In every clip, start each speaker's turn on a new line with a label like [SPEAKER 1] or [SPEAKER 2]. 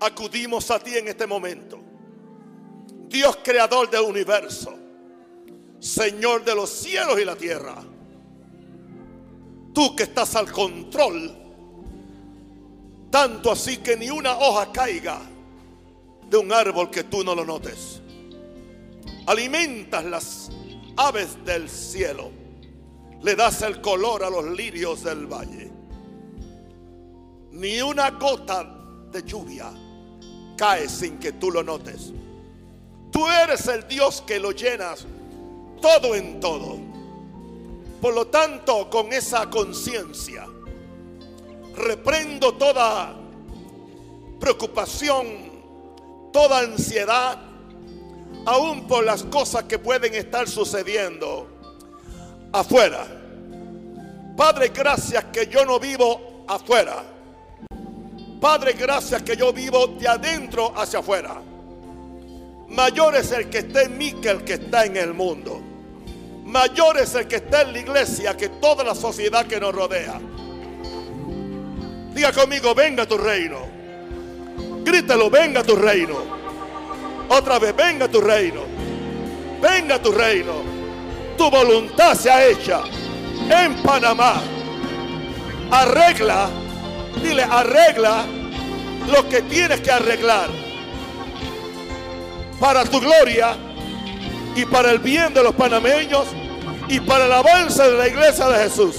[SPEAKER 1] acudimos a ti en este momento. Dios creador del universo, Señor de los cielos y la tierra. Tú que estás al control, tanto así que ni una hoja caiga de un árbol que tú no lo notes. Alimentas las aves del cielo, le das el color a los lirios del valle. Ni una gota de lluvia cae sin que tú lo notes. Tú eres el Dios que lo llenas todo en todo. Por lo tanto, con esa conciencia, reprendo toda preocupación, toda ansiedad, aún por las cosas que pueden estar sucediendo afuera. Padre, gracias que yo no vivo afuera. Padre, gracias que yo vivo de adentro hacia afuera. Mayor es el que está en mí que el que está en el mundo. Mayor es el que está en la iglesia que toda la sociedad que nos rodea. Diga conmigo, venga tu reino. Grítelo, venga tu reino. Otra vez, venga tu reino. Venga tu reino. Tu voluntad se ha hecha en Panamá. Arregla, dile, arregla lo que tienes que arreglar para tu gloria y para el bien de los panameños y para el avance de la iglesia de Jesús.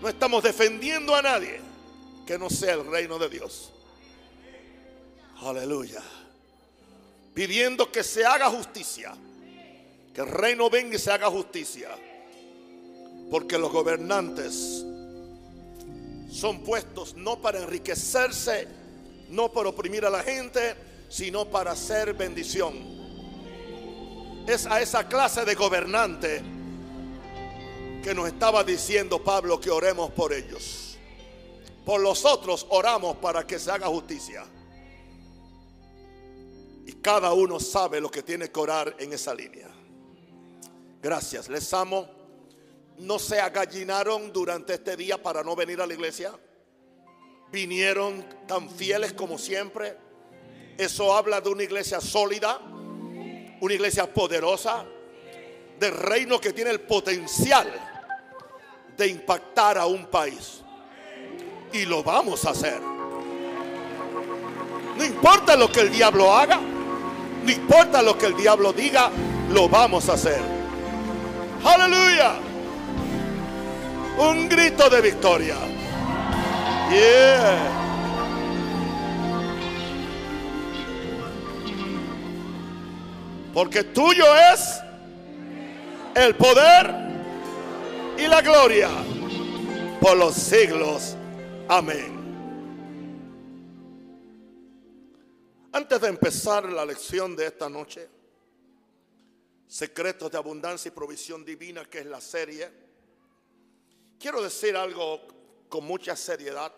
[SPEAKER 1] No estamos defendiendo a nadie que no sea el reino de Dios. Aleluya. Pidiendo que se haga justicia. Que el reino venga y se haga justicia. Porque los gobernantes son puestos no para enriquecerse, no para oprimir a la gente, sino para hacer bendición. Es a esa clase de gobernante que nos estaba diciendo Pablo que oremos por ellos. Por los otros oramos para que se haga justicia. Y cada uno sabe lo que tiene que orar en esa línea. Gracias, les amo. No se agallinaron durante este día para no venir a la iglesia. Vinieron tan fieles como siempre. Eso habla de una iglesia sólida, una iglesia poderosa, del reino que tiene el potencial de impactar a un país. Y lo vamos a hacer. No importa lo que el diablo haga, no importa lo que el diablo diga, lo vamos a hacer. Aleluya. Un grito de victoria. Porque tuyo es el poder y la gloria por los siglos. Amén. Antes de empezar la lección de esta noche, Secretos de Abundancia y Provisión Divina, que es la serie, quiero decir algo con mucha seriedad,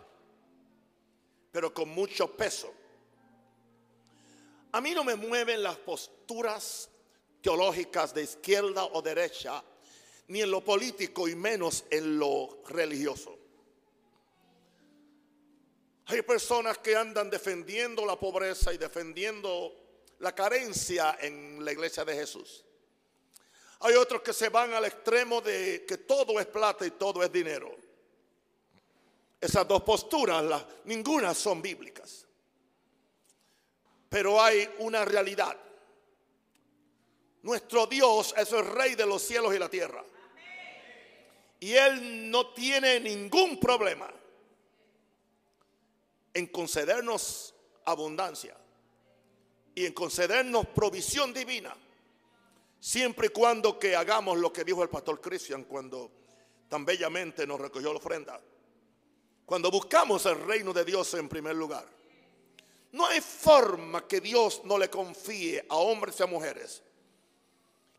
[SPEAKER 1] pero con mucho peso. A mí no me mueven las posturas teológicas de izquierda o derecha, ni en lo político y menos en lo religioso. Hay personas que andan defendiendo la pobreza y defendiendo la carencia en la iglesia de Jesús. Hay otros que se van al extremo de que todo es plata y todo es dinero. Esas dos posturas, ninguna son bíblicas. Pero hay una realidad. Nuestro Dios es el rey de los cielos y la tierra. Y Él no tiene ningún problema en concedernos abundancia y en concedernos provisión divina, siempre y cuando que hagamos lo que dijo el pastor Cristian cuando tan bellamente nos recogió la ofrenda. Cuando buscamos el reino de Dios en primer lugar. No hay forma que Dios no le confíe a hombres y a mujeres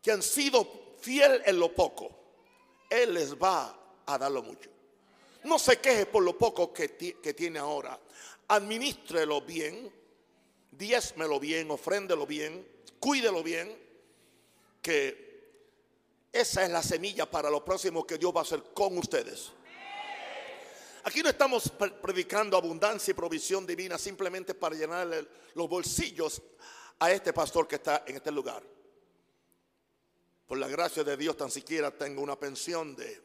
[SPEAKER 1] que han sido fiel en lo poco. Él les va a dar lo mucho. No se queje por lo poco que, tiene ahora. Administrelo bien, diezmelo bien, ofréndelo bien, cuídelo bien, que esa es la semilla para lo próximo que Dios va a hacer con ustedes. aquí no estamos predicando abundancia y provisión divina simplemente para llenar los bolsillos a este pastor que está en este lugar. Por la gracia de Dios tan siquiera tengo una pensión de,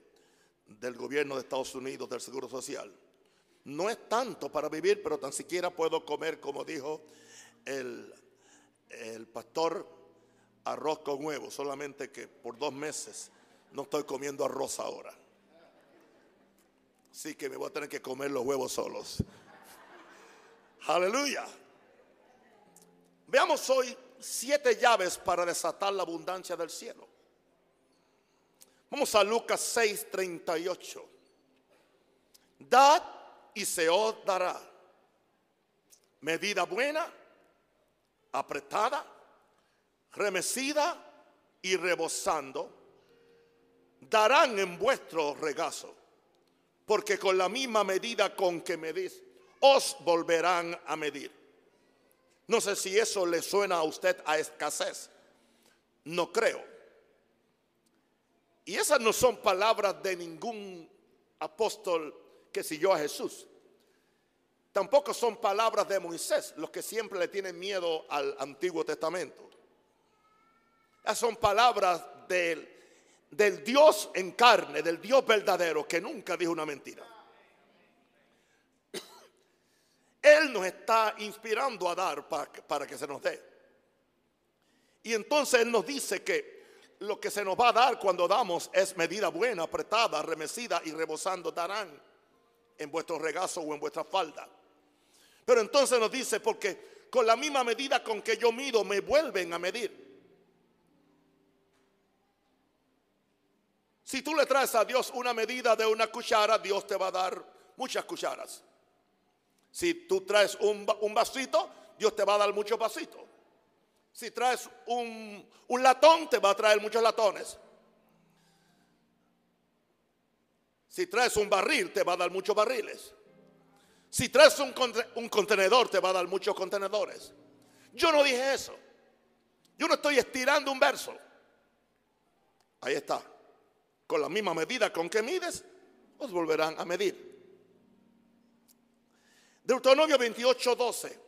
[SPEAKER 1] del gobierno de Estados Unidos, del Seguro Social. No es tanto para vivir, pero tan siquiera puedo comer, como dijo el, el pastor, arroz con huevo, solamente que por dos meses no estoy comiendo arroz ahora. Así que me voy a tener que comer los huevos solos. Aleluya. Veamos hoy siete llaves para desatar la abundancia del cielo. Vamos a Lucas 6, 38. Dad y se os dará. Medida buena, apretada, remecida y rebosando, darán en vuestro regazo, porque con la misma medida con que medís, os volverán a medir. No sé si eso le suena a usted a escasez. No creo. Y esas no son palabras de ningún apóstol que siguió a Jesús. Tampoco son palabras de Moisés, los que siempre le tienen miedo al Antiguo Testamento. Esas son palabras del, del Dios en carne, del Dios verdadero, que nunca dijo una mentira. Él nos está inspirando a dar para, para que se nos dé. Y entonces Él nos dice que lo que se nos va a dar cuando damos es medida buena, apretada, remecida y rebosando darán en vuestro regazo o en vuestra falda. Pero entonces nos dice, porque con la misma medida con que yo mido, me vuelven a medir. Si tú le traes a Dios una medida de una cuchara, Dios te va a dar muchas cucharas. Si tú traes un, vasito, Dios te va a dar muchos vasitos. Si traes un, latón, te va a traer muchos latones. Si traes un barril, te va a dar muchos barriles. Si traes un, un contenedor, te va a dar muchos contenedores. Yo no dije eso. Yo no estoy estirando un verso. Ahí está. Con la misma medida con que mides, os volverán a medir. Deuteronomio 28, 12.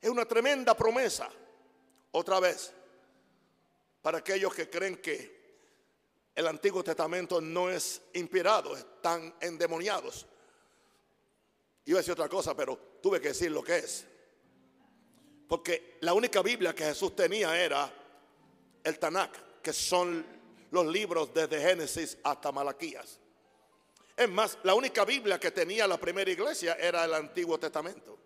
[SPEAKER 1] Es una tremenda promesa, otra vez, para aquellos que creen que el Antiguo Testamento no es inspirado, están endemoniados. Iba a decir otra cosa, pero tuve que decir lo que es. Porque la única Biblia que Jesús tenía era el Tanakh, que son los libros desde Génesis hasta Malaquías. Es más, la única Biblia que tenía la primera iglesia era el Antiguo Testamento.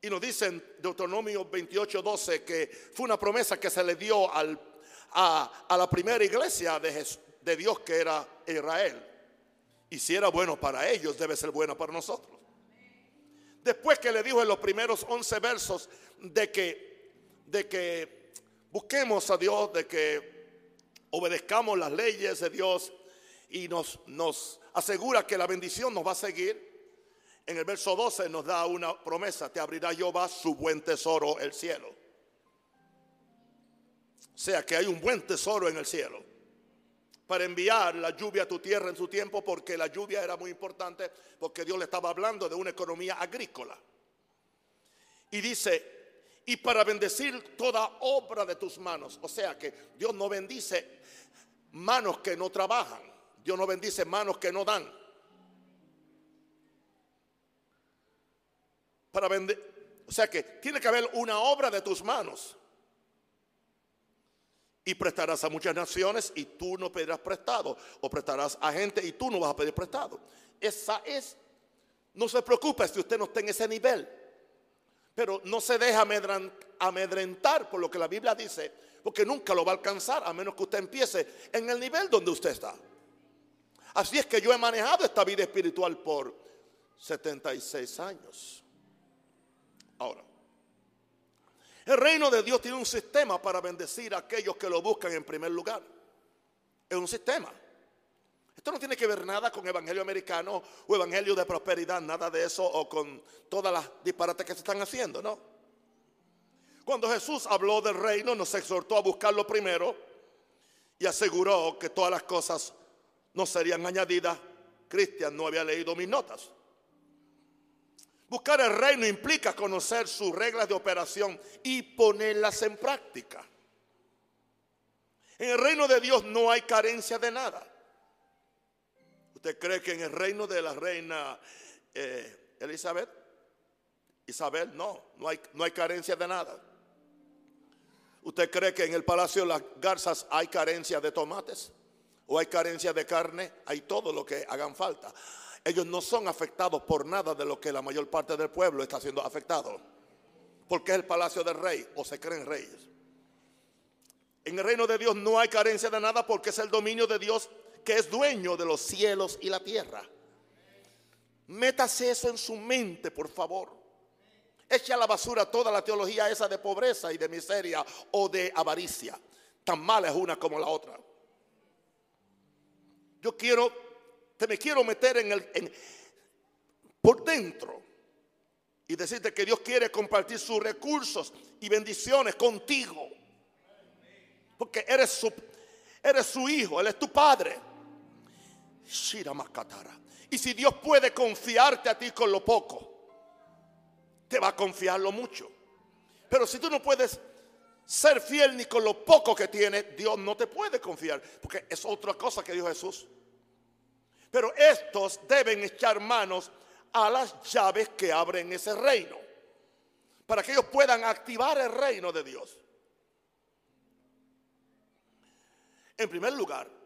[SPEAKER 1] Y nos dice en Deuteronomio 28, 12 que fue una promesa que se le dio al, a, la primera iglesia de, de Dios que era Israel. Y si era bueno para ellos, debe ser bueno para nosotros. Después que le dijo en los primeros 11 versos de que, de que busquemos a Dios, de que obedezcamos las leyes de Dios y nos, nos asegura que la bendición nos va a seguir en el verso 12 nos da una promesa, te abrirá Jehová su buen tesoro, el cielo. O sea que hay un buen tesoro en el cielo para enviar la lluvia a tu tierra en su tiempo, porque la lluvia era muy importante, porque Dios le estaba hablando de una economía agrícola. Y dice, y para bendecir toda obra de tus manos. O sea que Dios no bendice manos que no trabajan, Dios no bendice manos que no dan. para. O sea que tiene que haber una obra de tus manos. Y prestarás a muchas naciones y tú no pedirás prestado. O prestarás a gente y tú no vas a pedir prestado. Esa es. No se preocupe si usted no está en ese nivel. Pero no se deja amedrentar por lo que la Biblia dice. Porque nunca lo va a alcanzar a menos que usted empiece en el nivel donde usted está. Así es que yo he manejado esta vida espiritual por 76 años. Ahora, el reino de Dios tiene un sistema para bendecir a aquellos que lo buscan en primer lugar. Es un sistema. Esto no tiene que ver nada con evangelio americano o evangelio de prosperidad, nada de eso, o con todas las disparates que se están haciendo, ¿no? Cuando Jesús habló del reino, nos exhortó a buscarlo primero y aseguró que todas las cosas no serían añadidas. Cristian no había leído mis notas. Buscar el reino implica conocer sus reglas de operación y ponerlas en práctica. En el reino de Dios no hay carencia de nada. ¿Usted cree que en el reino de la reina eh, Elizabeth, Isabel, no, no hay, no hay carencia de nada? ¿Usted cree que en el palacio de las garzas hay carencia de tomates? ¿O hay carencia de carne? Hay todo lo que hagan falta ellos no son afectados por nada de lo que la mayor parte del pueblo está siendo afectado. Porque es el palacio del rey o se creen reyes. En el reino de Dios no hay carencia de nada porque es el dominio de Dios que es dueño de los cielos y la tierra. Métase eso en su mente, por favor. Eche a la basura toda la teología esa de pobreza y de miseria o de avaricia. Tan mala es una como la otra. Yo quiero te me quiero meter en el por dentro y decirte que Dios quiere compartir sus recursos y bendiciones contigo. Porque eres su, eres su hijo, Él es tu padre. Y si Dios puede confiarte a ti con lo poco, te va a confiar lo mucho. Pero si tú no puedes ser fiel ni con lo poco que tienes, Dios no te puede confiar. Porque es otra cosa que dijo Jesús. Pero estos deben echar manos a las llaves que abren ese reino. Para que ellos puedan activar el reino de Dios. En primer lugar,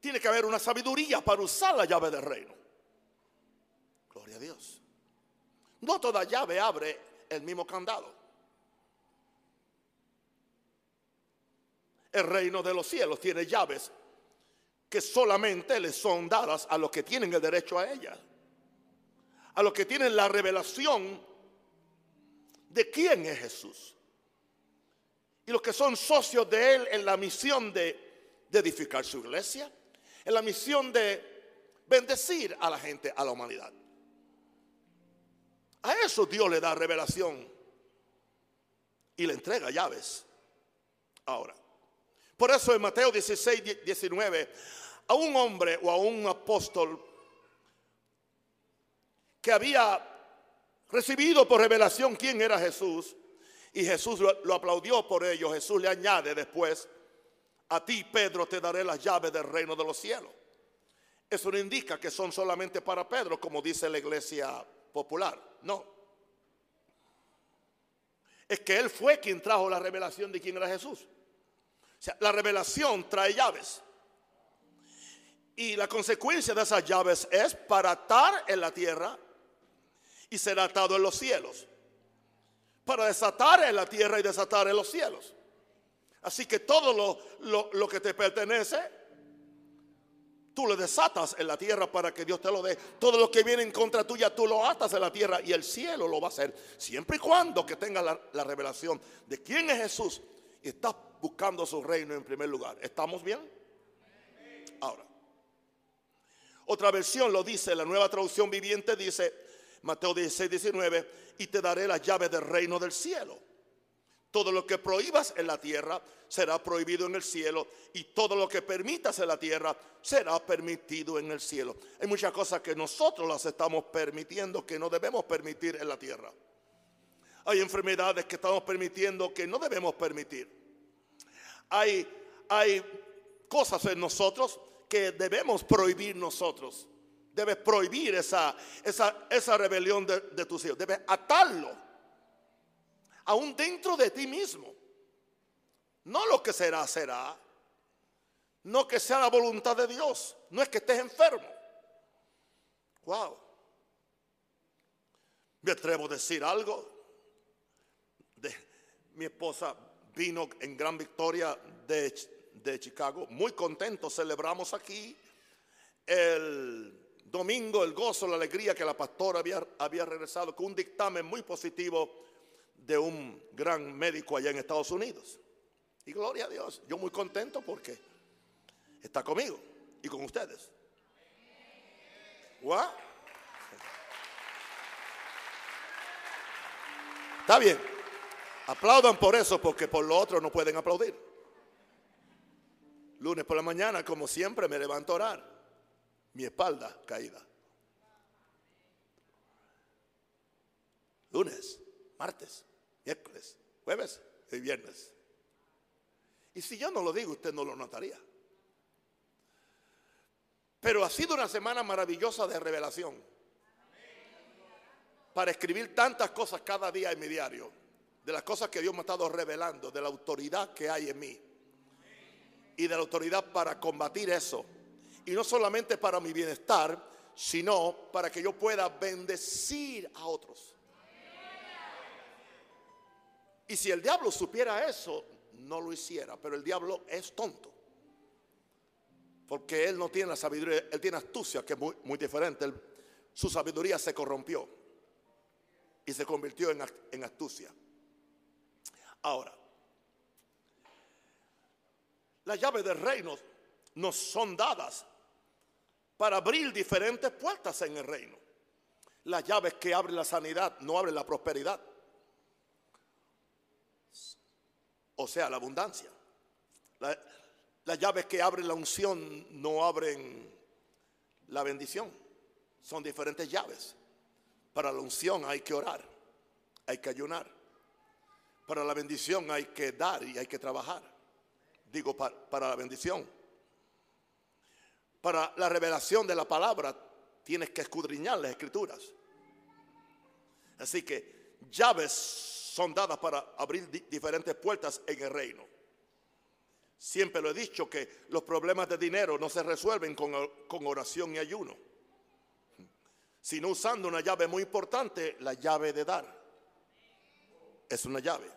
[SPEAKER 1] tiene que haber una sabiduría para usar la llave del reino. Gloria a Dios. No toda llave abre el mismo candado. El reino de los cielos tiene llaves que solamente les son dadas a los que tienen el derecho a ellas, a los que tienen la revelación de quién es Jesús y los que son socios de Él en la misión de, edificar su iglesia, en la misión de bendecir a la gente, a la humanidad. A eso Dios le da revelación y le entrega llaves. Ahora, por eso en Mateo 16, 19 a un hombre o a un apóstol que había recibido por revelación quién era Jesús y Jesús lo, aplaudió por ello. Jesús le añade después, a ti Pedro te daré las llaves del reino de los cielos. Eso no indica que son solamente para Pedro, como dice la iglesia popular. No. Es que él fue quien trajo la revelación de quién era Jesús. O sea, la revelación trae llaves. Y la consecuencia de esas llaves es para atar en la tierra y ser atado en los cielos. Para desatar en la tierra y desatar en los cielos. Así que todo lo, que te pertenece, tú lo desatas en la tierra para que Dios te lo dé. Todo lo que viene en contra tuya, tú lo atas en la tierra y el cielo lo va a hacer. Siempre y cuando que tengas la, la revelación de quién es Jesús y estás buscando su reino en primer lugar. ¿Estamos bien? Ahora. Otra versión lo dice, la nueva traducción viviente dice, Mateo 16, 19, y te daré las llaves del reino del cielo. Todo lo que prohíbas en la tierra será prohibido en el cielo y todo lo que permitas en la tierra será permitido en el cielo. Hay muchas cosas que nosotros las estamos permitiendo que no debemos permitir en la tierra. Hay enfermedades que estamos permitiendo que no debemos permitir. Hay, hay cosas en nosotros que debemos prohibir nosotros. Debes prohibir esa, esa, esa rebelión de, de tus hijos. Debes atarlo. Aún dentro de ti mismo. No lo que será, será. No que sea la voluntad de Dios. No es que estés enfermo. Wow. Me atrevo a decir algo. Mi esposa vino en gran victoria de de Chicago. Muy contentos, celebramos aquí el domingo el gozo, la alegría que la pastora había regresado con un dictamen muy positivo de un gran médico allá en Estados Unidos. Y gloria a Dios, yo muy contento porque está conmigo y con ustedes. Está bien. Aplaudan por eso porque por lo otro no pueden aplaudir. Lunes por la mañana, como siempre, me levanto a orar. mi espalda caída. Lunes, martes, jueves y viernes. Y si yo no lo digo, usted no lo notaría. Pero ha sido una semana maravillosa de revelación. Para escribir tantas cosas cada día en mi diario. De las cosas que Dios me ha estado revelando. De la autoridad que hay en mí. Y de la autoridad para combatir eso. Y no solamente para mi bienestar, sino para que yo pueda bendecir a otros. Y si el diablo supiera eso, no lo hiciera. Pero el diablo es tonto. Porque él no tiene la sabiduría, él tiene astucia, que es muy, diferente. su sabiduría se corrompió y se convirtió en, en astucia. Ahora, las llaves del reino nos son dadas para abrir diferentes puertas en el reino. Las llaves que abren la sanidad no abren la prosperidad. O sea, la abundancia. La, las llaves que abren la unción no abren la bendición. Son diferentes llaves. Para la unción hay que orar, hay que ayunar. Para la bendición hay que dar y hay que trabajar. Digo, para, la bendición. Para la revelación de la palabra tienes que escudriñar las escrituras. Así que llaves son dadas para abrir diferentes puertas en el reino. Siempre lo he dicho que los problemas de dinero no se resuelven con, oración y ayuno, sino usando una llave muy importante, la llave de dar. Es una llave.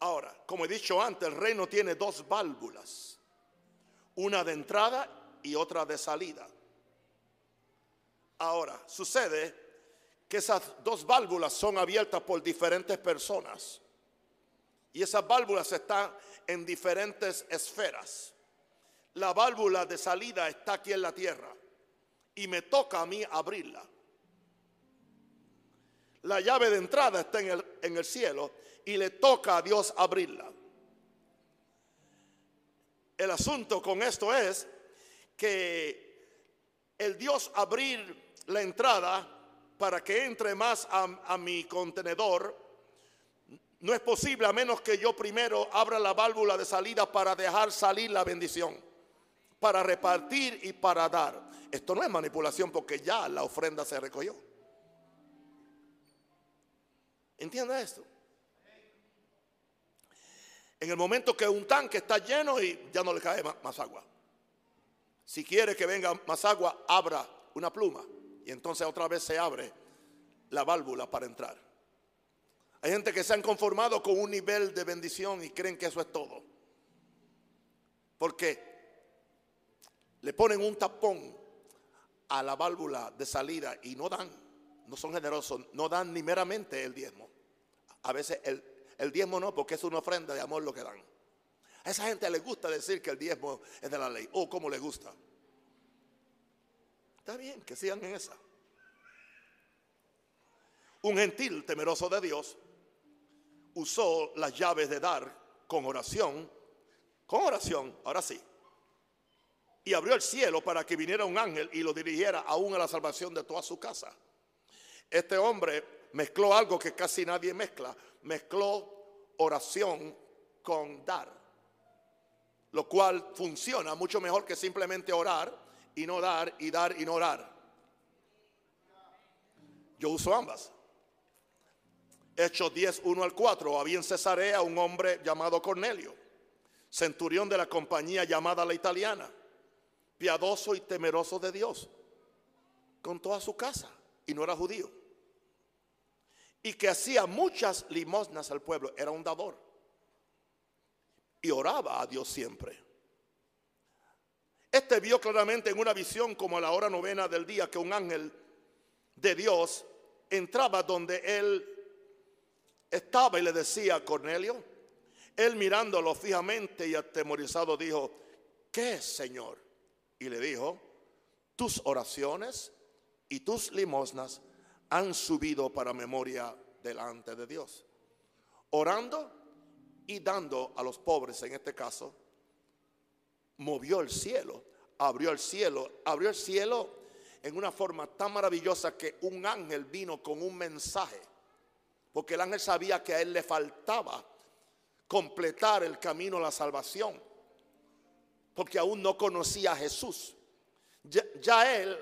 [SPEAKER 1] Ahora, como he dicho antes, el reino tiene dos válvulas, una de entrada y otra de salida. Ahora, sucede que esas dos válvulas son abiertas por diferentes personas. Y esas válvulas están en diferentes esferas. La válvula de salida está aquí en la tierra y me toca a mí abrirla. La llave de entrada está en el, en el cielo y le toca a Dios abrirla. El asunto con esto es que el Dios abrir la entrada para que entre más a, mi contenedor no es posible a menos que yo primero abra la válvula de salida para dejar salir la bendición, para repartir y para dar. Esto no es manipulación porque ya la ofrenda se recogió. ¿Entiende esto? En el momento que un tanque está lleno y ya no le cae más agua. Si quiere que venga más agua, abra una pluma y entonces otra vez se abre la válvula para entrar. Hay gente que se han conformado con un nivel de bendición y creen que eso es todo. Porque le ponen un tapón a la válvula de salida y no dan, no son generosos, no dan ni meramente el diezmo. A veces el, el diezmo no, porque es una ofrenda de amor lo que dan. A esa gente le gusta decir que el diezmo es de la ley. Oh, cómo le gusta. Está bien, que sigan en esa. Un gentil temeroso de Dios usó las llaves de dar con oración, con oración, ahora sí. Y abrió el cielo para que viniera un ángel y lo dirigiera aún a la salvación de toda su casa. Este hombre mezcló algo que casi nadie mezcla, mezcló oración con dar, lo cual funciona mucho mejor que simplemente orar y no dar y dar y no orar. Yo uso ambas. Hechos 10, 1 al 4. Había en Cesarea un hombre llamado Cornelio, centurión de la compañía llamada la italiana, piadoso y temeroso de Dios, con toda su casa, y no era judío. Y que hacía muchas limosnas al pueblo, era un dador. Y oraba a Dios siempre. Este vio claramente en una visión como a la hora novena del día que un ángel de Dios entraba donde él estaba y le decía a Cornelio, él mirándolo fijamente y atemorizado dijo, ¿qué Señor? Y le dijo, tus oraciones y tus limosnas han subido para memoria delante de Dios. Orando y dando a los pobres, en este caso, movió el cielo abrió el cielo. Abrió el cielo en una forma tan maravillosa que un ángel vino con un mensaje. Porque el ángel sabía que a él le faltaba completar el camino a la salvación. Porque aún no conocía a Jesús. Ya, él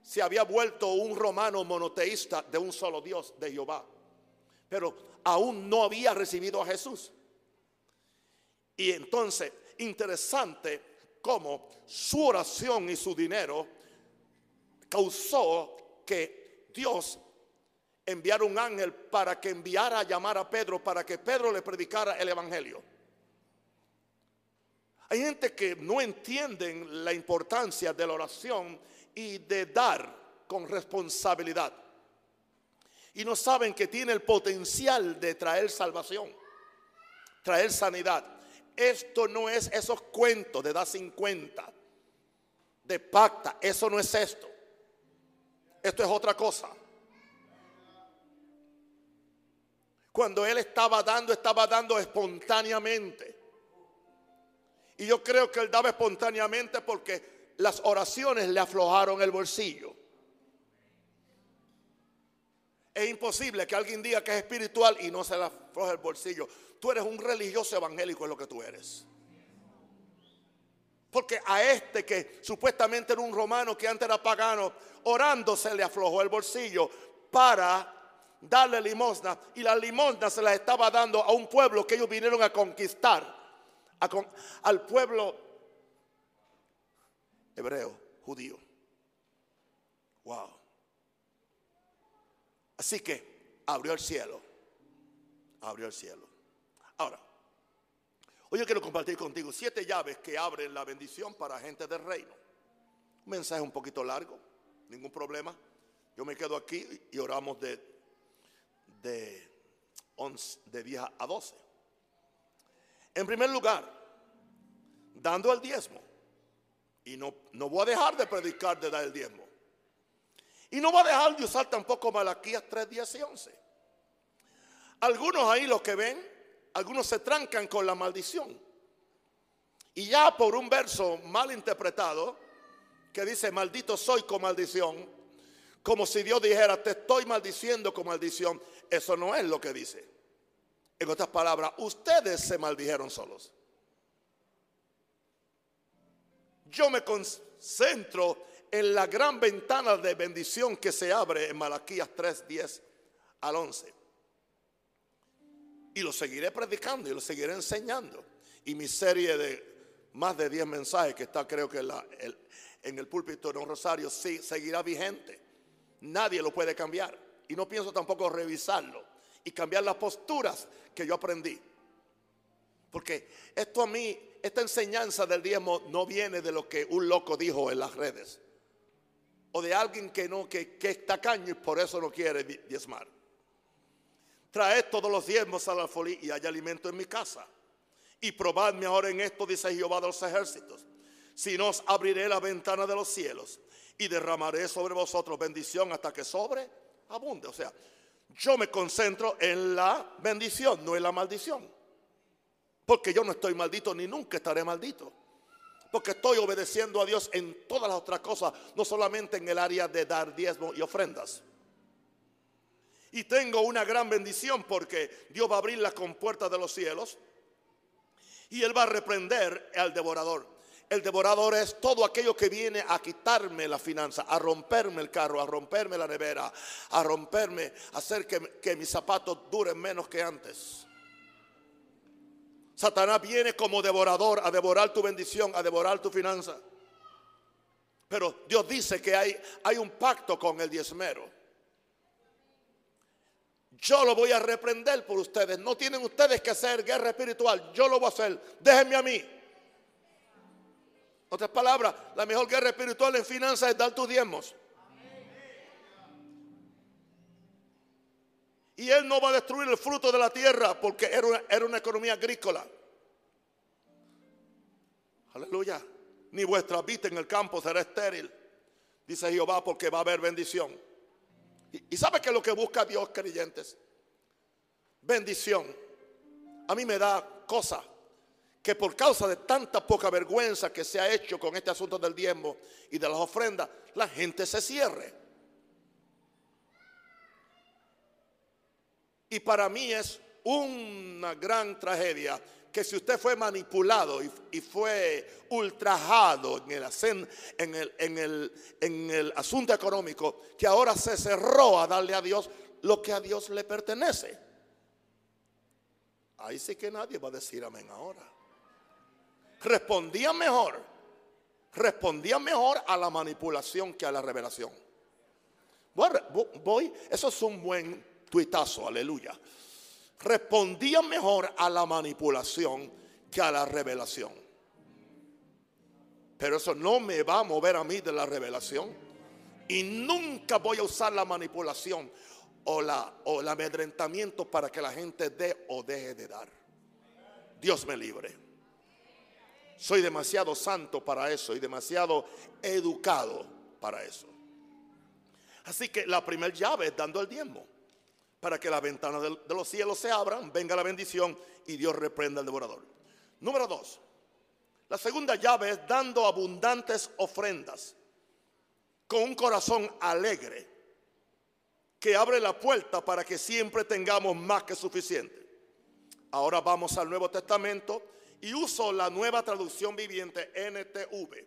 [SPEAKER 1] se había vuelto un romano monoteísta de un solo Dios, de Jehová. Pero aún no había recibido a Jesús. Y entonces, interesante cómo su oración y su dinero causó que Dios enviara un ángel para que enviara a llamar a Pedro, para que Pedro le predicara el Evangelio. Hay gente que no entienden la importancia de la oración y de dar con responsabilidad. Y no saben que tiene el potencial de traer salvación, traer sanidad. Esto no es esos cuentos de dar 50, de pacta. Eso no es esto. Esto es otra cosa. Cuando él estaba dando, estaba dando espontáneamente. Y yo creo que él daba espontáneamente porque las oraciones le aflojaron el bolsillo. Es imposible que alguien diga que es espiritual y no se le afloje el bolsillo. Tú eres un religioso evangélico, es lo que tú eres. Porque a este que supuestamente era un romano que antes era pagano, orando se le aflojó el bolsillo para darle limosna. Y la limosna se la estaba dando a un pueblo que ellos vinieron a conquistar al pueblo hebreo, judío. Wow. Así que abrió el cielo. Abrió el cielo. Ahora, hoy yo quiero compartir contigo siete llaves que abren la bendición para gente del reino. Un mensaje un poquito largo, ningún problema. Yo me quedo aquí y oramos de, de, 11, de 10 a 12. En primer lugar, dando el diezmo. Y no, no voy a dejar de predicar de dar el diezmo. Y no voy a dejar de usar tampoco Malaquías 3, 10 y 11. Algunos ahí los que ven, algunos se trancan con la maldición. Y ya por un verso mal interpretado, que dice, maldito soy con maldición, como si Dios dijera, te estoy maldiciendo con maldición. Eso no es lo que dice. En otras palabras, ustedes se maldijeron solos. Yo me concentro en la gran ventana de bendición que se abre en Malaquías 3, 10 al 11. Y lo seguiré predicando y lo seguiré enseñando. Y mi serie de más de 10 mensajes que está creo que en, el púlpito de un rosario sí, seguirá vigente. Nadie lo puede cambiar. Y no pienso tampoco revisarlo y cambiar las posturas que yo aprendí. Porque esto a mí, esta enseñanza del diezmo no viene de lo que un loco dijo en las redes. O de alguien que no, que, que es tacaño y por eso no quiere diezmar. Traed todos los diezmos a la alfolí y hay alimento en mi casa. Y probadme ahora en esto, dice Jehová de los ejércitos. Si no os abriré la ventana de los cielos y derramaré sobre vosotros bendición hasta que sobre abunde. O sea, yo me concentro en la bendición, no en la maldición. Porque yo no estoy maldito ni nunca estaré maldito. Porque estoy obedeciendo a Dios en todas las otras cosas, no solamente en el área de dar diezmo y ofrendas. Y tengo una gran bendición porque Dios va a abrir las compuertas de los cielos y Él va a reprender al devorador. El devorador es todo aquello que viene a quitarme la finanza, a romperme el carro, a romperme la nevera, a romperme, a hacer que, mis zapatos duren menos que antes. Satanás viene como devorador a devorar tu bendición, a devorar tu finanza. Pero Dios dice que hay, hay un pacto con el diezmero. Yo lo voy a reprender por ustedes. No tienen ustedes que hacer guerra espiritual. Yo lo voy a hacer. Déjenme a mí. Otras palabras, la mejor guerra espiritual en finanzas es dar tus diezmos. Y Él no va a destruir el fruto de la tierra porque era una, era una economía agrícola. Aleluya. Ni vuestra vida en el campo será estéril. Dice Jehová porque va a haber bendición. Y, sabe que lo que busca Dios, creyentes, bendición. A mí me da cosa que por causa de tanta poca vergüenza que se ha hecho con este asunto del diezmo y de las ofrendas, la gente se cierre. Y para mí es una gran tragedia que si usted fue manipulado y, fue ultrajado en el, asunto económico, que ahora se cerró a darle a Dios lo que a Dios le pertenece. Ahí sí que nadie va a decir amén ahora. Respondía mejor, respondía mejor a la manipulación que a la revelación. Voy, eso es un buen tuitazo, aleluya respondía mejor a la manipulación que a la revelación. Pero eso no me va a mover a mí de la revelación. Y nunca voy a usar la manipulación o, la, o el amedrentamiento para que la gente dé o deje de dar. Dios me libre. Soy demasiado santo para eso y demasiado educado para eso. Así que la primera llave es dando el diezmo para que las ventanas de los cielos se abran, venga la bendición y Dios reprenda al devorador. Número dos, la segunda llave es dando abundantes ofrendas con un corazón alegre que abre la puerta para que siempre tengamos más que suficiente. Ahora vamos al Nuevo Testamento y uso la nueva traducción viviente NTV,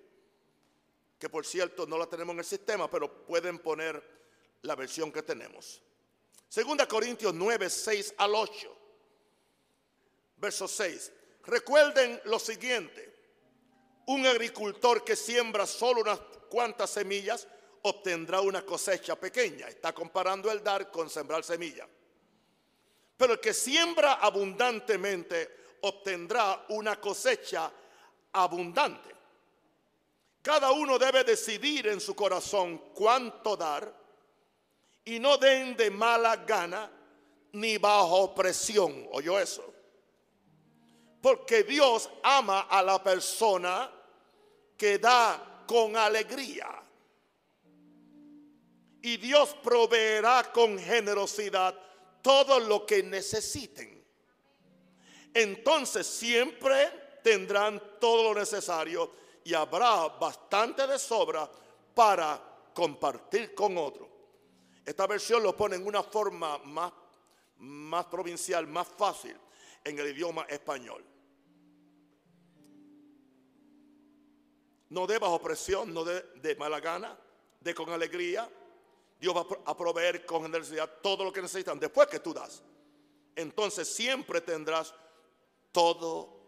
[SPEAKER 1] que por cierto no la tenemos en el sistema, pero pueden poner la versión que tenemos. Segunda Corintios 9, 6 al 8. Verso 6. Recuerden lo siguiente. Un agricultor que siembra solo unas cuantas semillas obtendrá una cosecha pequeña. Está comparando el dar con sembrar semilla. Pero el que siembra abundantemente obtendrá una cosecha abundante. Cada uno debe decidir en su corazón cuánto dar y no den de mala gana ni bajo presión. ¿Oyó eso? Porque Dios ama a la persona que da con alegría. Y Dios proveerá con generosidad todo lo que necesiten. Entonces siempre tendrán todo lo necesario y habrá bastante de sobra para compartir con otros. Esta versión lo pone en una forma más, más provincial, más fácil en el idioma español. No de bajo presión, no de, de mala gana, de con alegría. Dios va a proveer con generosidad todo lo que necesitan después que tú das. Entonces siempre tendrás todo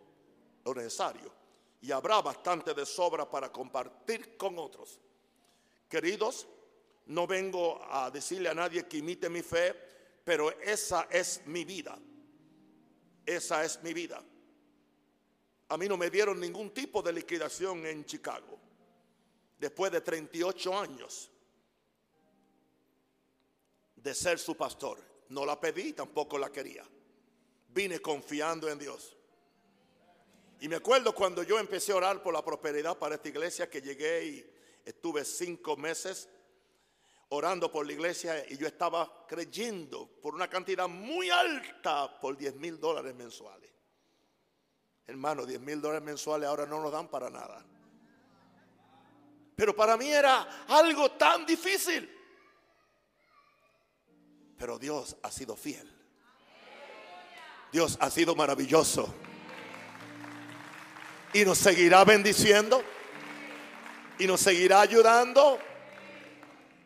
[SPEAKER 1] lo necesario y habrá bastante de sobra para compartir con otros. Queridos, no vengo a decirle a nadie que imite mi fe, pero esa es mi vida. Esa es mi vida. A mí no me dieron ningún tipo de liquidación en Chicago. Después de 38 años de ser su pastor. No la pedí, tampoco la quería. Vine confiando en Dios. Y me acuerdo cuando yo empecé a orar por la prosperidad para esta iglesia, que llegué y estuve cinco meses orando por la iglesia y yo estaba creyendo por una cantidad muy alta por 10 mil dólares mensuales. Hermano, 10 mil dólares mensuales ahora no nos dan para nada. Pero para mí era algo tan difícil. Pero Dios ha sido fiel. Dios ha sido maravilloso. Y nos seguirá bendiciendo. Y nos seguirá ayudando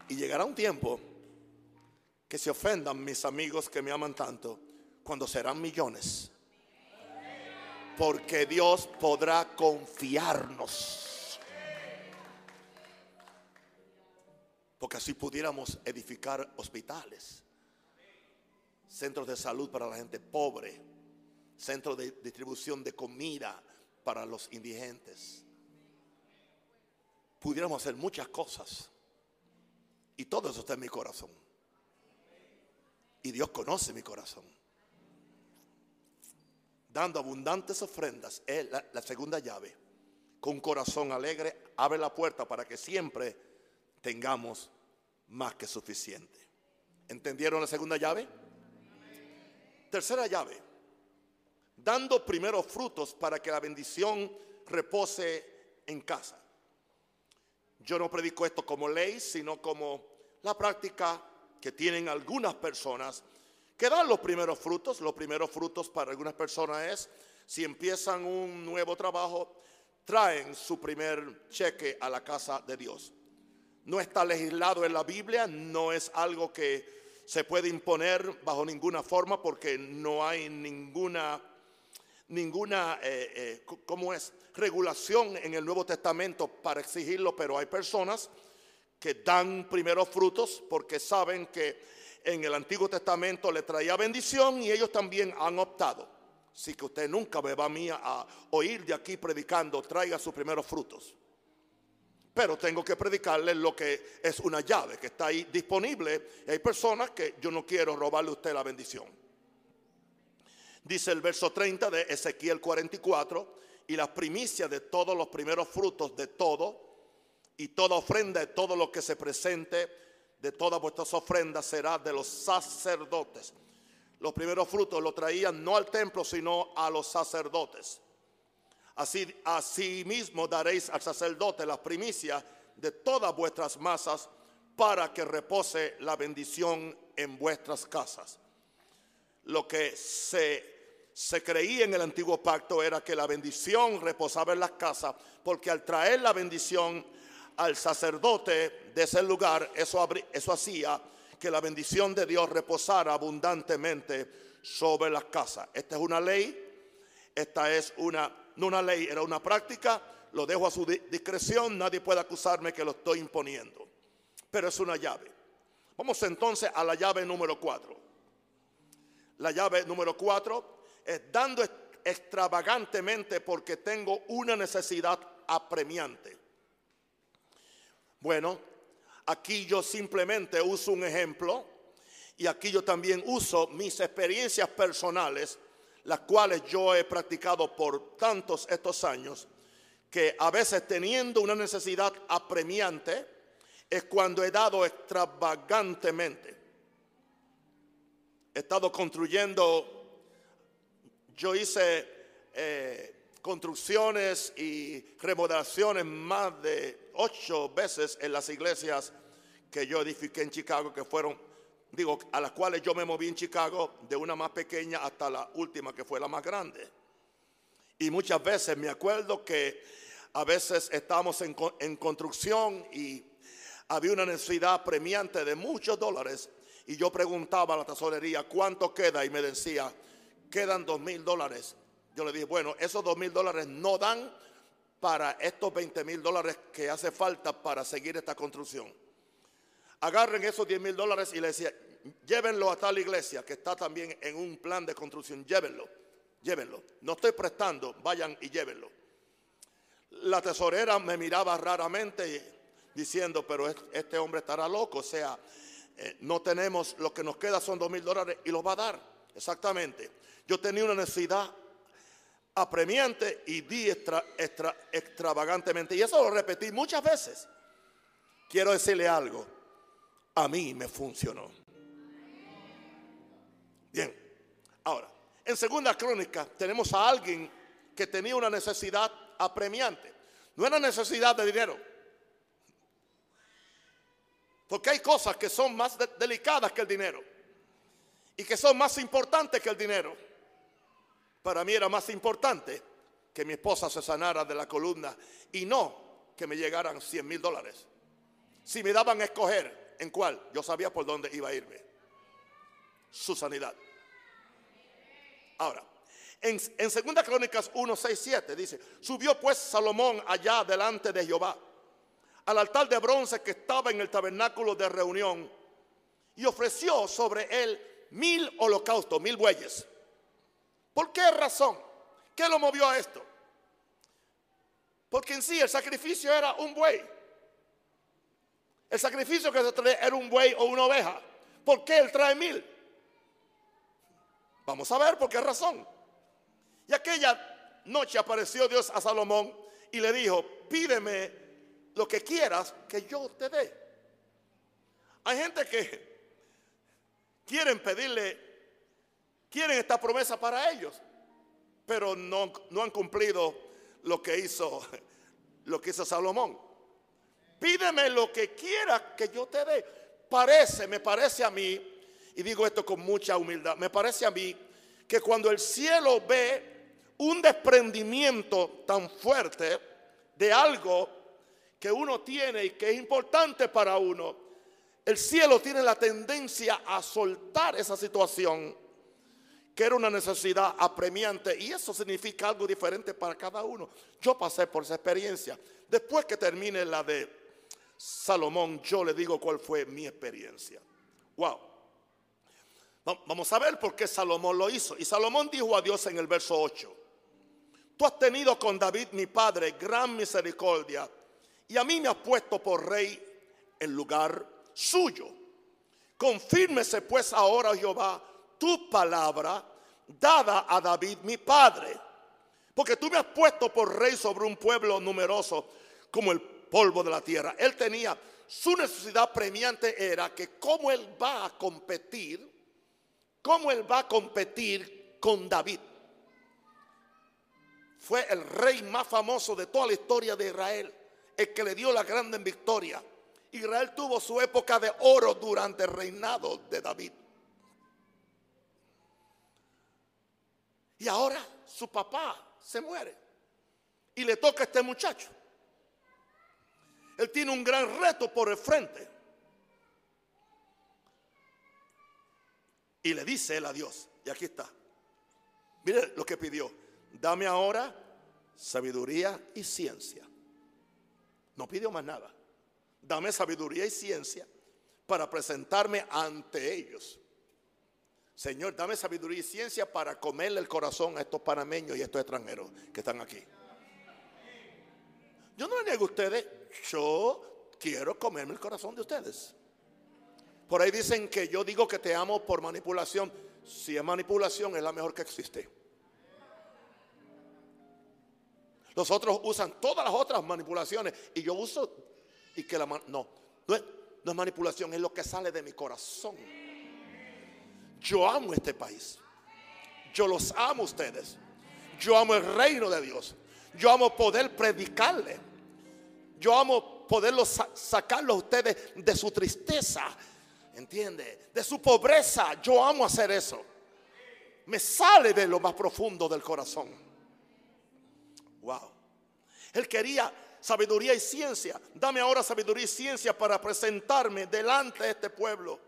[SPEAKER 1] y llegará un tiempo que se ofendan mis amigos que me aman tanto cuando serán millones. Porque Dios podrá confiarnos. Porque así pudiéramos edificar hospitales, centros de salud para la gente pobre, centros de distribución de comida para los indigentes. Pudiéramos hacer muchas cosas y todo eso está en mi corazón. Y Dios conoce mi corazón. Dando abundantes ofrendas es la, segunda llave. Con un corazón alegre abre la puerta para que siempre tengamos más que suficiente. ¿Entendieron la segunda llave? Tercera llave. dando primeros frutos para que la bendición repose en casa. Yo no predico esto como ley, sino como la práctica que tienen algunas personas que dan los primeros frutos. Los primeros frutos para algunas personas es, si empiezan un nuevo trabajo, traen su primer cheque a la casa de Dios. No está legislado en la Biblia, no es algo que se puede imponer bajo ninguna forma porque no hay ninguna, ninguna, eh, eh, ¿cómo es? Regulación en el Nuevo Testamento para exigirlo, pero hay personas que dan primeros frutos porque saben que en el Antiguo Testamento le traía bendición y ellos también han optado. Así que usted nunca me va a mí a oír de aquí predicando, traiga sus primeros frutos pero tengo que predicarle lo que es una llave que está ahí disponible. hay personas que yo no quiero robarle a usted la bendición. Dice el verso 30 de Ezequiel 44, y las primicias de todos los primeros frutos de todo, y toda ofrenda de todo lo que se presente, de todas vuestras ofrendas será de los sacerdotes. Los primeros frutos lo traían no al templo, sino a los sacerdotes. Así, mismo daréis al sacerdote las primicias de todas vuestras masas para que repose la bendición en vuestras casas. Lo que se, se creía en el antiguo pacto era que la bendición reposaba en las casas, porque al traer la bendición al sacerdote de ese lugar, eso, eso hacía que la bendición de Dios reposara abundantemente sobre las casas. Esta es una ley, esta es una no una ley, era una práctica, lo dejo a su discreción, nadie puede acusarme que lo estoy imponiendo, pero es una llave. Vamos entonces a la llave número cuatro. La llave número cuatro dando extravagantemente porque tengo una necesidad apremiante. Bueno, aquí yo simplemente uso un ejemplo y aquí yo también uso mis experiencias personales las cuales yo he practicado por tantos estos años, que a veces teniendo una necesidad apremiante, es cuando he dado extravagantemente. He estado construyendo, yo hice eh, construcciones y remodelaciones más de ocho veces en las iglesias que yo edifiqué en Chicago, que fueron digo, a las cuales yo me moví en Chicago, de una más pequeña hasta la última que fue la más grande. Y muchas veces me acuerdo que a veces estábamos en, en construcción y había una necesidad premiante de muchos dólares. Y yo preguntaba a la tesorería, ¿cuánto queda? Y me decía, quedan dos mil dólares. Yo le dije, bueno, esos dos mil dólares no dan para estos 20 mil dólares que hace falta para seguir esta construcción agarren esos 10 mil dólares y le decía, llévenlo a tal iglesia que está también en un plan de construcción, llévenlo, llévenlo. No estoy prestando, vayan y llévenlo. La tesorera me miraba raramente diciendo, pero este hombre estará loco, o sea, eh, no tenemos, lo que nos queda son dos mil dólares y los va a dar, exactamente. Yo tenía una necesidad apremiante y di extra, extravagantemente, y eso lo repetí muchas veces. Quiero decirle algo, a mí me funcionó. Bien, ahora, en segunda crónica tenemos a alguien que tenía una necesidad apremiante. No era necesidad de dinero. Porque hay cosas que son más delicadas que el dinero. Y que son más importantes que el dinero. Para mí era más importante que mi esposa se sanara de la columna y no que me llegaran 100 mil dólares. Si me daban a escoger ¿En cuál? Yo sabía por dónde iba a irme. Su sanidad. Ahora, en, en 2 Crónicas 1, 6, 7 dice, subió pues Salomón allá delante de Jehová, al altar de bronce que estaba en el tabernáculo de reunión, y ofreció sobre él mil holocaustos, mil bueyes. ¿Por qué razón? ¿Qué lo movió a esto? Porque en sí el sacrificio era un buey. El sacrificio que se trae era un buey o una oveja. ¿Por qué él trae mil? Vamos a ver por qué razón. Y aquella noche apareció Dios a Salomón y le dijo, pídeme lo que quieras que yo te dé. Hay gente que quieren pedirle, quieren esta promesa para ellos. pero no, han cumplido lo que hizo lo que hizo Salomón. Pídeme lo que quiera que yo te dé. Parece, me parece a mí, y digo esto con mucha humildad, me parece a mí que cuando el cielo ve un desprendimiento tan fuerte de algo que uno tiene y que es importante para uno, el cielo tiene la tendencia a soltar esa situación que era una necesidad apremiante y eso significa algo diferente para cada uno. Yo pasé por esa experiencia. Después que termine la de Salomón, yo le digo cuál fue mi experiencia. Wow. Vamos a ver por qué Salomón lo hizo. Y Salomón dijo a Dios en el verso 8, tú has tenido con David mi padre gran misericordia y a mí me has puesto por rey en lugar suyo. Confírmese pues ahora, Jehová, tu palabra dada a David mi padre. Porque tú me has puesto por rey sobre un pueblo numeroso como el polvo de la tierra. Él tenía, su necesidad premiante era que cómo él va a competir, cómo él va a competir con David. Fue el rey más famoso de toda la historia de Israel, el que le dio la grande victoria. Israel tuvo su época de oro durante el reinado de David. Y ahora su papá se muere. Y le toca a este muchacho. Él tiene un gran reto por el frente. Y le dice él a Dios, y aquí está. Mire lo que pidió. Dame ahora sabiduría y ciencia. No pidió más nada. Dame sabiduría y ciencia para presentarme ante ellos. Señor, dame sabiduría y ciencia para comerle el corazón a estos panameños y a estos extranjeros que están aquí. Yo no le niego a ustedes, yo quiero comerme el corazón de ustedes. Por ahí dicen que yo digo que te amo por manipulación. Si es manipulación, es la mejor que existe. Los otros usan todas las otras manipulaciones y yo uso y que la no, no es manipulación, es lo que sale de mi corazón. Yo amo este país. Yo los amo a ustedes. Yo amo el reino de Dios. Yo amo poder predicarle. Yo amo poderlos sacarlos a ustedes de su tristeza. ¿Entiende? De su pobreza. Yo amo hacer eso. Me sale de lo más profundo del corazón. Wow. Él quería sabiduría y ciencia. Dame ahora sabiduría y ciencia para presentarme delante de este pueblo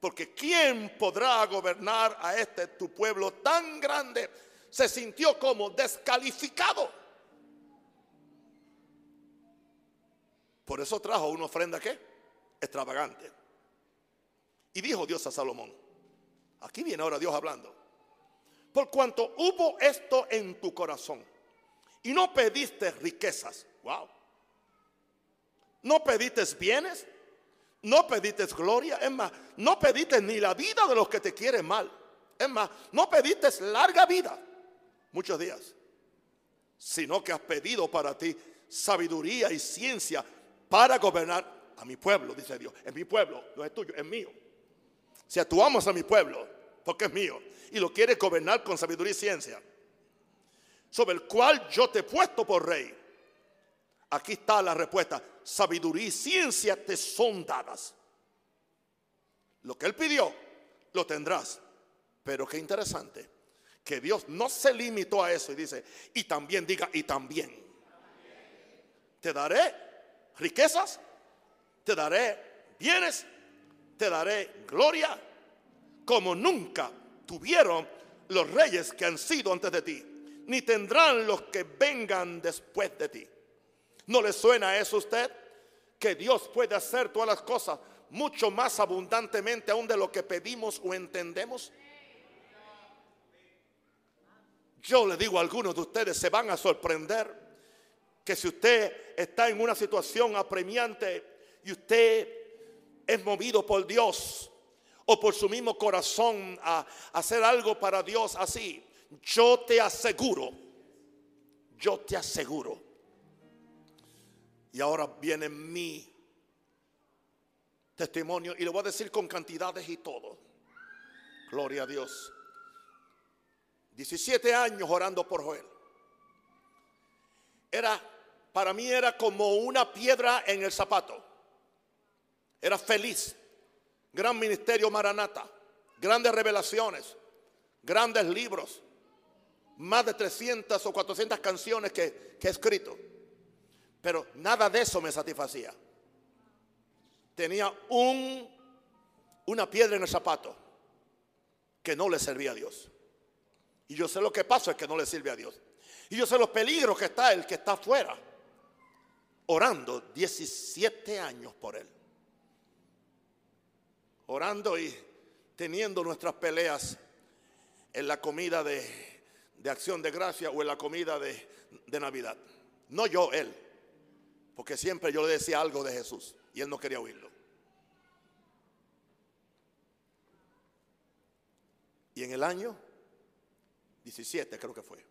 [SPEAKER 1] porque ¿quién podrá gobernar a este tu pueblo tan grande? Se sintió como descalificado. Por eso trajo una ofrenda que extravagante. Y dijo Dios a Salomón, aquí viene ahora Dios hablando, por cuanto hubo esto en tu corazón y no pediste riquezas, wow, no pediste bienes, no pediste gloria, es más, no pediste ni la vida de los que te quieren mal. Es más, no pediste larga vida, muchos días, sino que has pedido para ti sabiduría y ciencia para gobernar a mi pueblo, dice Dios. Es mi pueblo, no es tuyo, es mío. Si tú amas a mi pueblo, porque es mío, y lo quieres gobernar con sabiduría y ciencia, sobre el cual yo te he puesto por rey. Aquí está la respuesta sabiduría y ciencia te son dadas. Lo que él pidió, lo tendrás. Pero qué interesante, que Dios no se limitó a eso y dice, y también diga, y también. Te daré riquezas, te daré bienes, te daré gloria, como nunca tuvieron los reyes que han sido antes de ti, ni tendrán los que vengan después de ti. ¿No le suena eso a usted? Que Dios puede hacer todas las cosas mucho más abundantemente aún de lo que pedimos o entendemos. Yo le digo a algunos de ustedes, se van a sorprender que si usted está en una situación apremiante y usted es movido por Dios o por su mismo corazón a hacer algo para Dios así, yo te aseguro, yo te aseguro y ahora viene mi testimonio y le voy a decir con cantidades y todo. Gloria a Dios. 17 años orando por Joel. Era, para mí era como una piedra en el zapato. Era feliz. Gran ministerio Maranata. Grandes revelaciones. Grandes libros. Más de 300 o 400 canciones que, que he escrito. Pero nada de eso me satisfacía. Tenía un, una piedra en el zapato que no le servía a Dios. Y yo sé lo que pasa es que no le sirve a Dios. Y yo sé los peligros que está el que está afuera, orando 17 años por él. Orando y teniendo nuestras peleas en la comida de, de acción de gracia o en la comida de, de Navidad. No yo, él. Porque siempre yo le decía algo de Jesús y él no quería oírlo. Y en el año 17 creo que fue,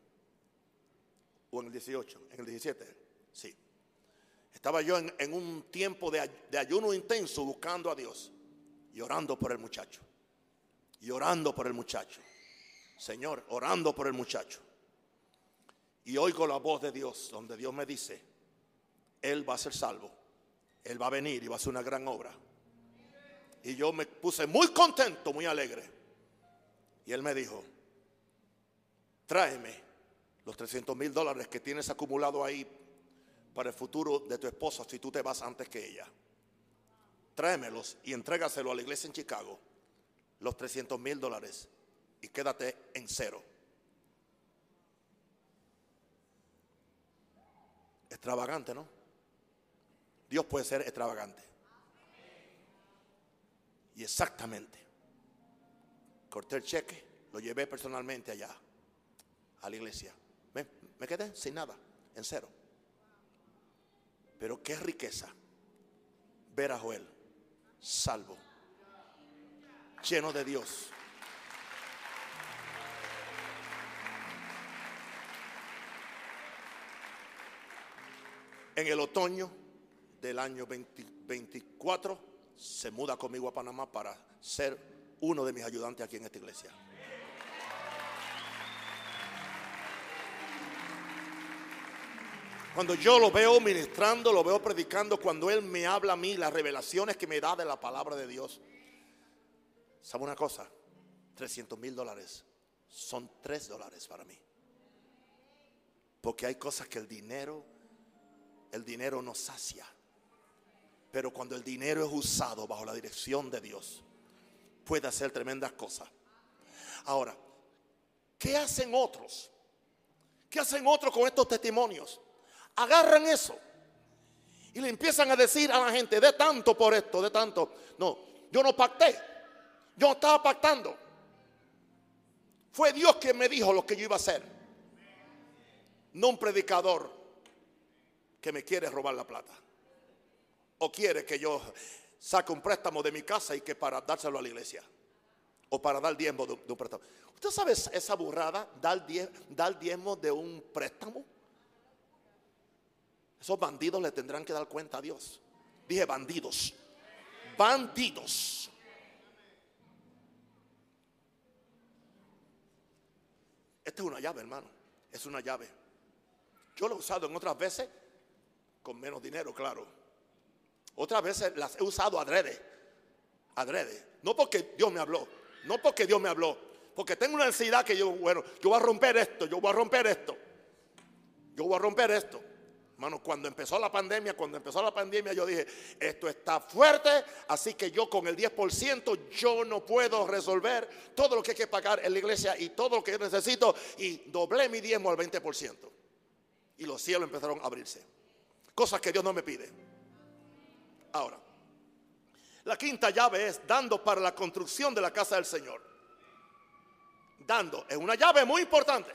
[SPEAKER 1] o en el 18, en el 17, sí. Estaba yo en, un tiempo de, de ayuno intenso buscando a Dios y orando por el muchacho. Y orando por el muchacho. Señor, orando por el muchacho. Y oigo la voz de Dios donde Dios me dice, Él va a ser salvo. Él va a venir y va a hacer una gran obra. Y yo me puse muy contento, muy alegre. Y él me dijo, tráeme los 300 mil dólares que tienes acumulado ahí para el futuro de tu esposa si tú te vas antes que ella. Tráemelos y entrégaselo a la iglesia en Chicago, los 300 mil dólares, y quédate en cero. Extravagante, ¿no? Dios puede ser extravagante. Y exactamente corté el cheque, lo llevé personalmente allá, a la iglesia. Me, quedé sin nada, en cero. Pero qué riqueza ver a Joel salvo, lleno de Dios. En el otoño del año 2024 se muda conmigo a Panamá para ser uno de mis ayudantes aquí en esta iglesia. Cuando yo lo veo ministrando, lo veo predicando, cuando Él me habla a mí, las revelaciones que me da de la palabra de Dios. ¿Sabe una cosa? 300 mil dólares son 3 dólares para mí. Porque hay cosas que el dinero, el dinero no sacia. Pero cuando el dinero es usado bajo la dirección de Dios, puede hacer tremendas cosas. Ahora, ¿qué hacen otros? ¿Qué hacen otros con estos testimonios? Agarran eso y le empiezan a decir a la gente, de tanto por esto, de tanto. No, yo no pacté, yo no estaba pactando. Fue Dios quien me dijo lo que yo iba a hacer. No un predicador que me quiere robar la plata. O quiere que yo saca un préstamo de mi casa y que para dárselo a la iglesia. O para dar diezmo de, un préstamo. ¿Usted sabe esa burrada? Dar, dar diezmo de un préstamo. Esos bandidos le tendrán que dar cuenta a Dios. Dije bandidos. Bandidos. Esta es una llave, hermano. Es una llave. Yo lo he usado en otras veces con menos dinero, claro. Otras veces las he usado adrede. Adrede. No porque Dios me habló. No porque Dios me habló. Porque tengo una necesidad que yo, bueno, yo voy a romper esto, yo voy a romper esto. Yo voy a romper esto. Hermano, cuando empezó la pandemia, cuando empezó la pandemia, yo dije, esto está fuerte, así que yo con el 10% yo no puedo resolver todo lo que hay que pagar en la iglesia y todo lo que necesito. Y doblé mi diezmo al 20%. Y los cielos empezaron a abrirse. Cosas que Dios no me pide. Ahora, la quinta llave es dando para la construcción de la casa del Señor. Dando es una llave muy importante,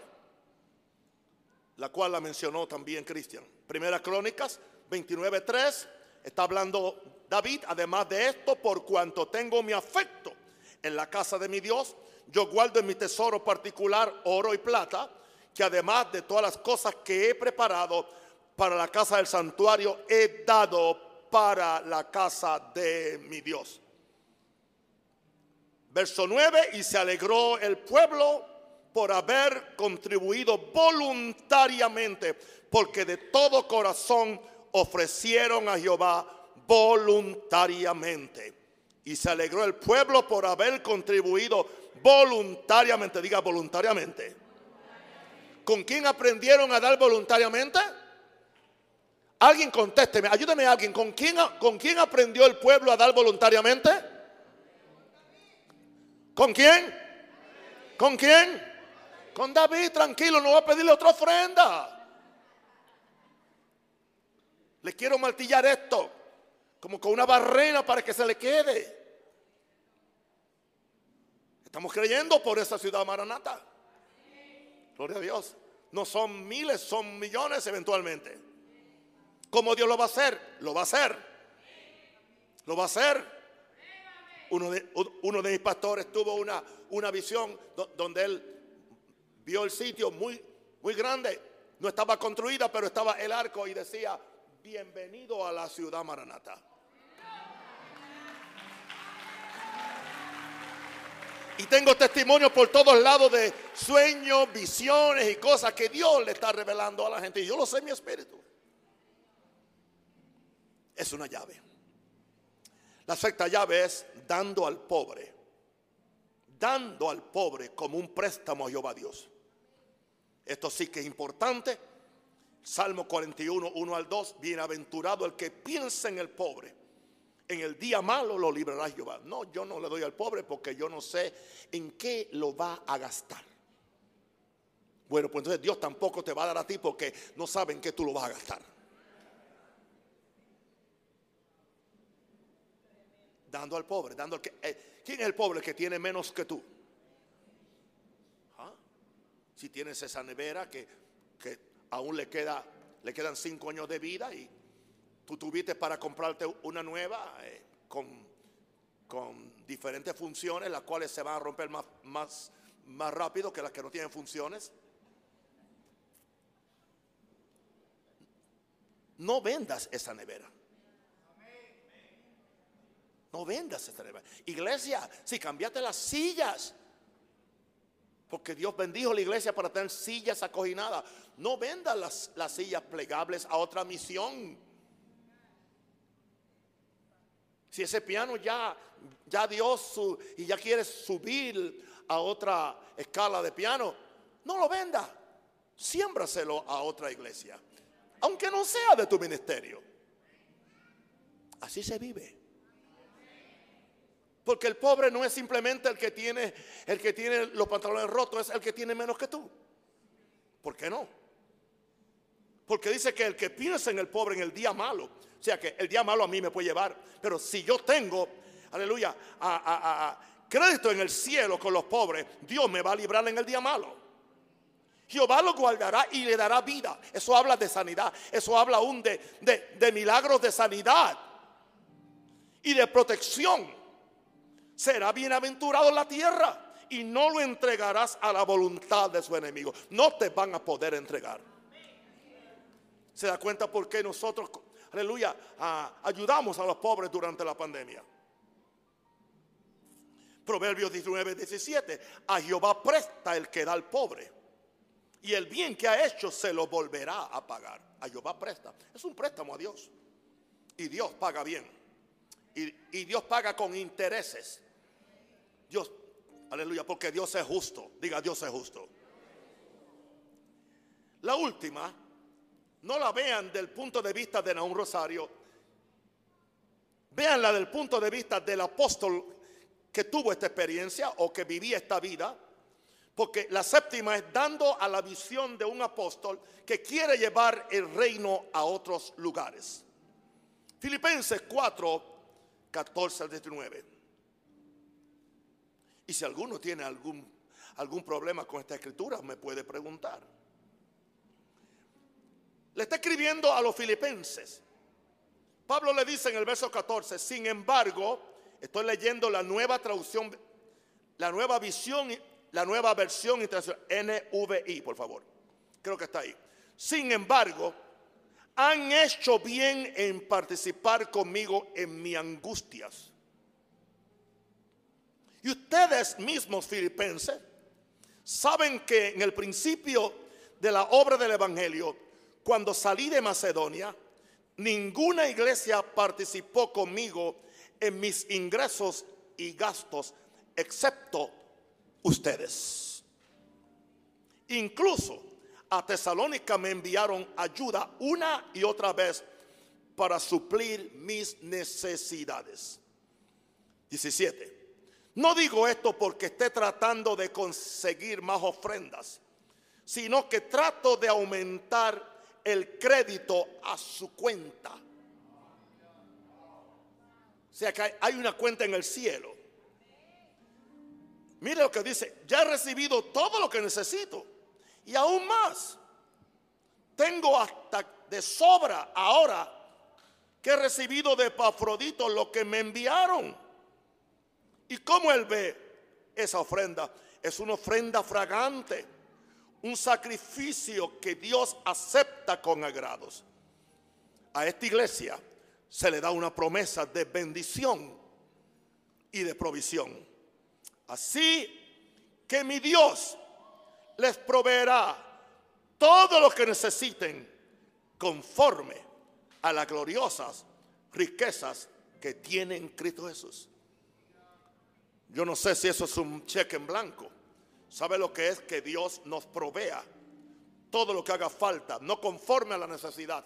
[SPEAKER 1] la cual la mencionó también Cristian. Primera Crónicas 29:3 está hablando David, además de esto, por cuanto tengo mi afecto en la casa de mi Dios, yo guardo en mi tesoro particular oro y plata, que además de todas las cosas que he preparado para la casa del santuario, he dado para la casa de mi Dios. Verso 9, y se alegró el pueblo por haber contribuido voluntariamente, porque de todo corazón ofrecieron a Jehová voluntariamente. Y se alegró el pueblo por haber contribuido voluntariamente, diga voluntariamente. ¿Con quién aprendieron a dar voluntariamente? Alguien contésteme, ayúdeme a alguien. ¿Con quién, ¿Con quién aprendió el pueblo a dar voluntariamente? ¿Con quién? ¿Con quién? Con David, tranquilo, no va a pedirle otra ofrenda. Le quiero martillar esto, como con una barrena para que se le quede. Estamos creyendo por esa ciudad maranata. Gloria a Dios. No son miles, son millones eventualmente. ¿Cómo Dios lo va a hacer? Lo va a hacer. Lo va a hacer. Uno de, uno de mis pastores tuvo una, una visión donde él vio el sitio muy, muy grande. No estaba construida, pero estaba el arco y decía, bienvenido a la ciudad Maranata. Y tengo testimonio por todos lados de sueños, visiones y cosas que Dios le está revelando a la gente. Y yo lo sé en mi espíritu. Es una llave. La sexta llave es dando al pobre. Dando al pobre como un préstamo a Jehová Dios. Esto sí que es importante. Salmo 41, 1 al 2. Bienaventurado el que piensa en el pobre. En el día malo lo librará Jehová. No, yo no le doy al pobre porque yo no sé en qué lo va a gastar. Bueno, pues entonces Dios tampoco te va a dar a ti porque no sabe en qué tú lo vas a gastar. Dando al pobre, dando al que... Eh, ¿Quién es el pobre que tiene menos que tú? si tienes esa nevera que, aún le, queda, le quedan cinco años de vida y tú tuviste para comprarte una nueva eh, con, diferentes funciones, las cuales se van a romper más, más, más rápido que las que no tienen funciones. No vendas esa nevera. No vendas esa nevera. Iglesia, si cambiaste las sillas, porque Dios bendijo la iglesia para tener sillas acoginadas. No venda las, las sillas plegables a otra misión. Si ese piano ya, ya dio su y ya quiere subir a otra escala de piano, no lo venda. Siémbraselo a otra iglesia. Aunque no sea de tu ministerio. Así se vive. Porque el pobre no es simplemente el que tiene el que tiene los pantalones rotos, es el que tiene menos que tú. ¿Por qué no? Porque dice que el que piensa en el pobre en el día malo, o sea que el día malo a mí me puede llevar, pero si yo tengo, aleluya, a, crédito en el cielo con los pobres, Dios me va a librar en el día malo. Jehová lo guardará y le dará vida. Eso habla de sanidad. Eso habla aún de, de milagros de sanidad y de protección será bienaventurado en la tierra y no lo entregarás a la voluntad de su enemigo. No te van a poder entregar. ¿Se da cuenta por qué nosotros, aleluya, ayudamos a los pobres durante la pandemia? Proverbios 19, 17. A Jehová presta el que da al pobre. Y el bien que ha hecho se lo volverá a pagar. A Jehová presta. Es un préstamo a Dios. Y Dios paga bien. Y Dios paga con intereses. Dios, aleluya, porque Dios es justo. Diga, Dios es justo. La última, no la vean del punto de vista de Naúm Rosario, véanla del punto de vista del apóstol que tuvo esta experiencia o que vivía esta vida. Porque la séptima es dando a la visión de un apóstol que quiere llevar el reino a otros lugares. Filipenses 4, 14 al 19. Y si alguno tiene algún, algún problema con esta escritura, me puede preguntar. Le está escribiendo a los filipenses. Pablo le dice en el verso 14, sin embargo, estoy leyendo la nueva traducción, la nueva visión, la nueva versión internacional, NVI, por favor. Creo que está ahí. Sin embargo, han hecho bien en participar conmigo en mis angustias y ustedes mismos, filipenses, Saben que en el principio de la obra del Evangelio, cuando salí de Macedonia, ninguna iglesia participó conmigo en mis ingresos y gastos, excepto ustedes. Incluso a Tesalónica me enviaron ayuda una y otra vez para suplir mis necesidades. 17. No digo esto porque esté tratando de conseguir más ofrendas, sino que trato de aumentar el crédito a su cuenta. O sea que hay una cuenta en el cielo. Mire lo que dice, ya he recibido todo lo que necesito y aún más. Tengo hasta de sobra ahora que he recibido de Pafrodito lo que me enviaron. ¿Y cómo él ve esa ofrenda? Es una ofrenda fragante, un sacrificio que Dios acepta con agrados. A esta iglesia se le da una promesa de bendición y de provisión. Así que mi Dios les proveerá todo lo que necesiten conforme a las gloriosas riquezas que tiene en Cristo Jesús. Yo no sé si eso es un cheque en blanco. ¿Sabe lo que es que Dios nos provea todo lo que haga falta, no conforme a la necesidad,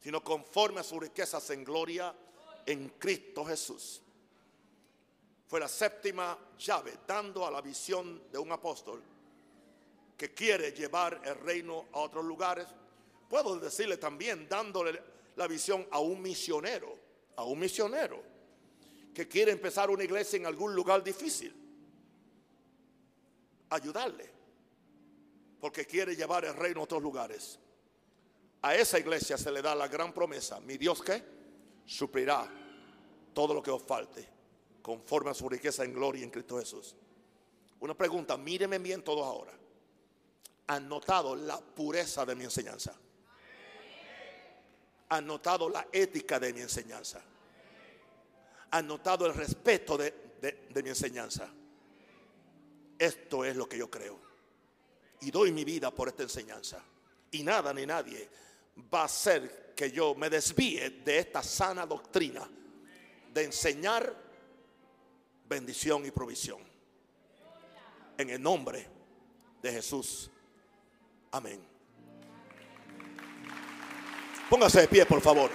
[SPEAKER 1] sino conforme a sus riquezas en gloria en Cristo Jesús? Fue la séptima llave, dando a la visión de un apóstol que quiere llevar el reino a otros lugares. Puedo decirle también, dándole la visión a un misionero, a un misionero que quiere empezar una iglesia en algún lugar difícil. Ayudarle, porque quiere llevar el reino a otros lugares. A esa iglesia se le da la gran promesa, mi Dios que suplirá todo lo que os falte, conforme a su riqueza en gloria en Cristo Jesús. Una pregunta, míreme bien todo ahora han notado la pureza de mi enseñanza. Han notado la ética de mi enseñanza. Han notado el respeto de, de mi enseñanza. Esto es lo que yo creo. Y doy mi vida por esta enseñanza. Y nada ni nadie va a hacer que yo me desvíe de esta sana doctrina de enseñar bendición y provisión. En el nombre de Jesús. Amén. Póngase de pie, por favor.